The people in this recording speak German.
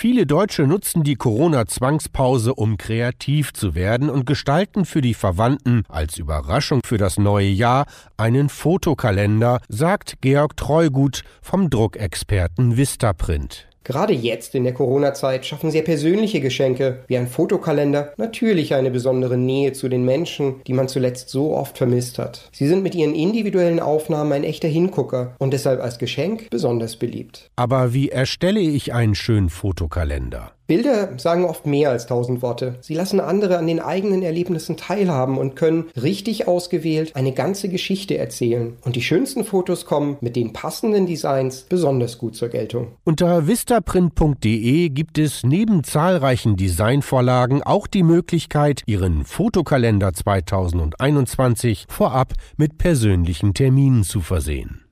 Viele Deutsche nutzen die Corona-Zwangspause, um kreativ zu werden und gestalten für die Verwandten als Überraschung für das neue Jahr einen Fotokalender, sagt Georg Treugut vom Druckexperten Vistaprint. Gerade jetzt in der Corona-Zeit schaffen sehr persönliche Geschenke wie ein Fotokalender natürlich eine besondere Nähe zu den Menschen, die man zuletzt so oft vermisst hat. Sie sind mit ihren individuellen Aufnahmen ein echter Hingucker und deshalb als Geschenk besonders beliebt. Aber wie erstelle ich einen schönen Fotokalender? Bilder sagen oft mehr als tausend Worte. Sie lassen andere an den eigenen Erlebnissen teilhaben und können richtig ausgewählt eine ganze Geschichte erzählen. Und die schönsten Fotos kommen mit den passenden Designs besonders gut zur Geltung. Unter vistaprint.de gibt es neben zahlreichen Designvorlagen auch die Möglichkeit, Ihren Fotokalender 2021 vorab mit persönlichen Terminen zu versehen.